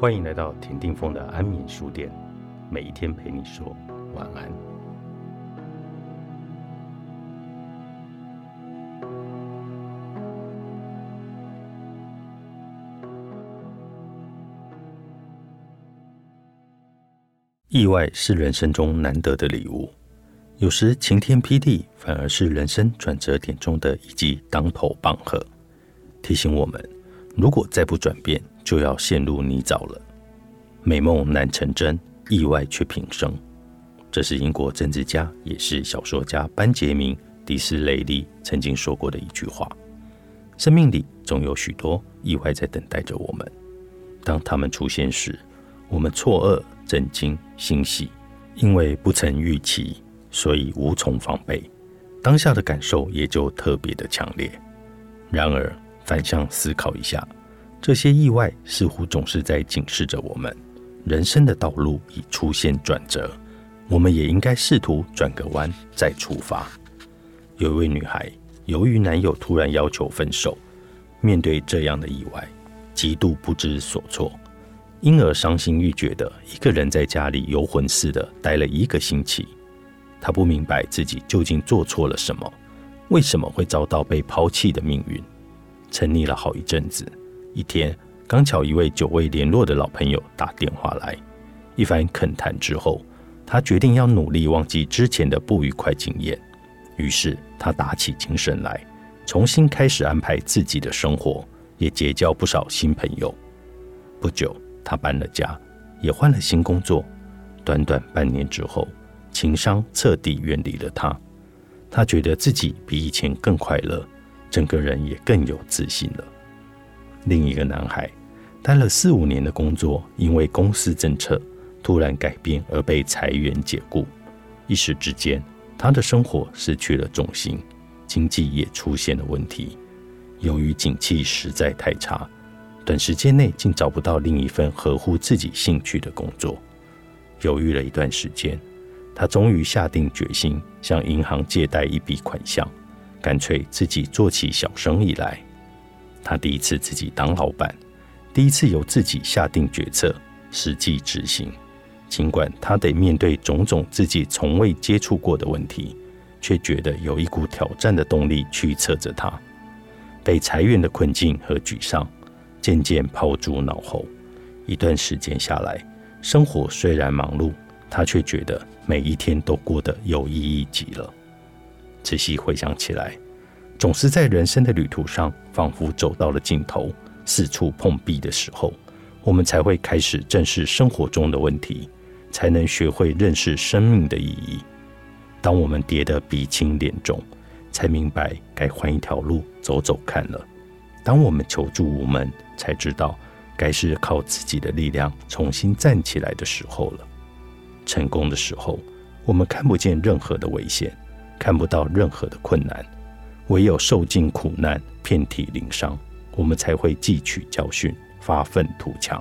欢迎来到田定峰的安眠书店，每一天陪你说晚安。意外是人生中难得的礼物，有时晴天霹雳反而是人生转折点中的一记当头棒喝，提醒我们：如果再不转变，就要陷入泥沼了。美梦难成真，意外却平生。这是英国政治家也是小说家班杰明·迪斯雷利曾经说过的一句话：生命里总有许多意外在等待着我们，当他们出现时，我们错愕。震惊、欣喜，因为不曾预期，所以无从防备，当下的感受也就特别的强烈。然而，反向思考一下，这些意外似乎总是在警示着我们：人生的道路已出现转折，我们也应该试图转个弯再出发。有一位女孩，由于男友突然要求分手，面对这样的意外，极度不知所措。因而伤心欲绝的一个人在家里游魂似的待了一个星期。她不明白自己究竟做错了什么，为什么会遭到被抛弃的命运？沉溺了好一阵子。一天，刚巧一位久未联络的老朋友打电话来，一番恳谈之后，他决定要努力忘记之前的不愉快经验。于是，他打起精神来，重新开始安排自己的生活，也结交不少新朋友。不久。他搬了家，也换了新工作。短短半年之后，情商彻底远离了他。他觉得自己比以前更快乐，整个人也更有自信了。另一个男孩，待了四五年的工作，因为公司政策突然改变而被裁员解雇，一时之间，他的生活失去了重心，经济也出现了问题。由于景气实在太差。短时间内竟找不到另一份合乎自己兴趣的工作，犹豫了一段时间，他终于下定决心向银行借贷一笔款项，干脆自己做起小生意来。他第一次自己当老板，第一次由自己下定决策、实际执行。尽管他得面对种种自己从未接触过的问题，却觉得有一股挑战的动力驱策着他。被裁员的困境和沮丧。渐渐抛诸脑后，一段时间下来，生活虽然忙碌，他却觉得每一天都过得有意义极了。仔细回想起来，总是在人生的旅途上，仿佛走到了尽头，四处碰壁的时候，我们才会开始正视生活中的问题，才能学会认识生命的意义。当我们跌得鼻青脸肿，才明白该换一条路走走看了。当我们求助无门，才知道该是靠自己的力量重新站起来的时候了。成功的时候，我们看不见任何的危险，看不到任何的困难，唯有受尽苦难、遍体鳞伤，我们才会汲取教训、发愤图强。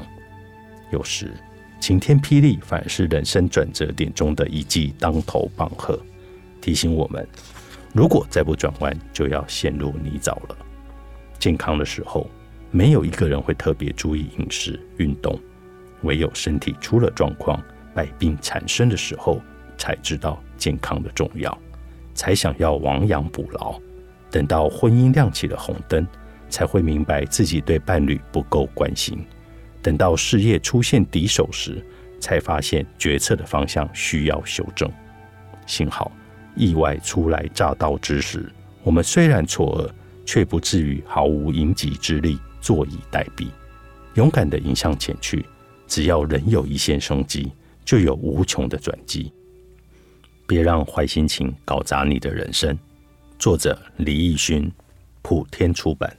有时晴天霹雳，反而是人生转折点中的一记当头棒喝，提醒我们：如果再不转弯，就要陷入泥沼了。健康的时候，没有一个人会特别注意饮食、运动，唯有身体出了状况、百病缠身的时候，才知道健康的重要，才想要亡羊补牢。等到婚姻亮起了红灯，才会明白自己对伴侣不够关心；等到事业出现敌手时，才发现决策的方向需要修正。幸好意外初来乍到之时，我们虽然错愕。却不至于毫无应急之力，坐以待毙，勇敢地迎向前去。只要仍有一线生机，就有无穷的转机。别让坏心情搞砸你的人生。作者：李义勋，普天出版。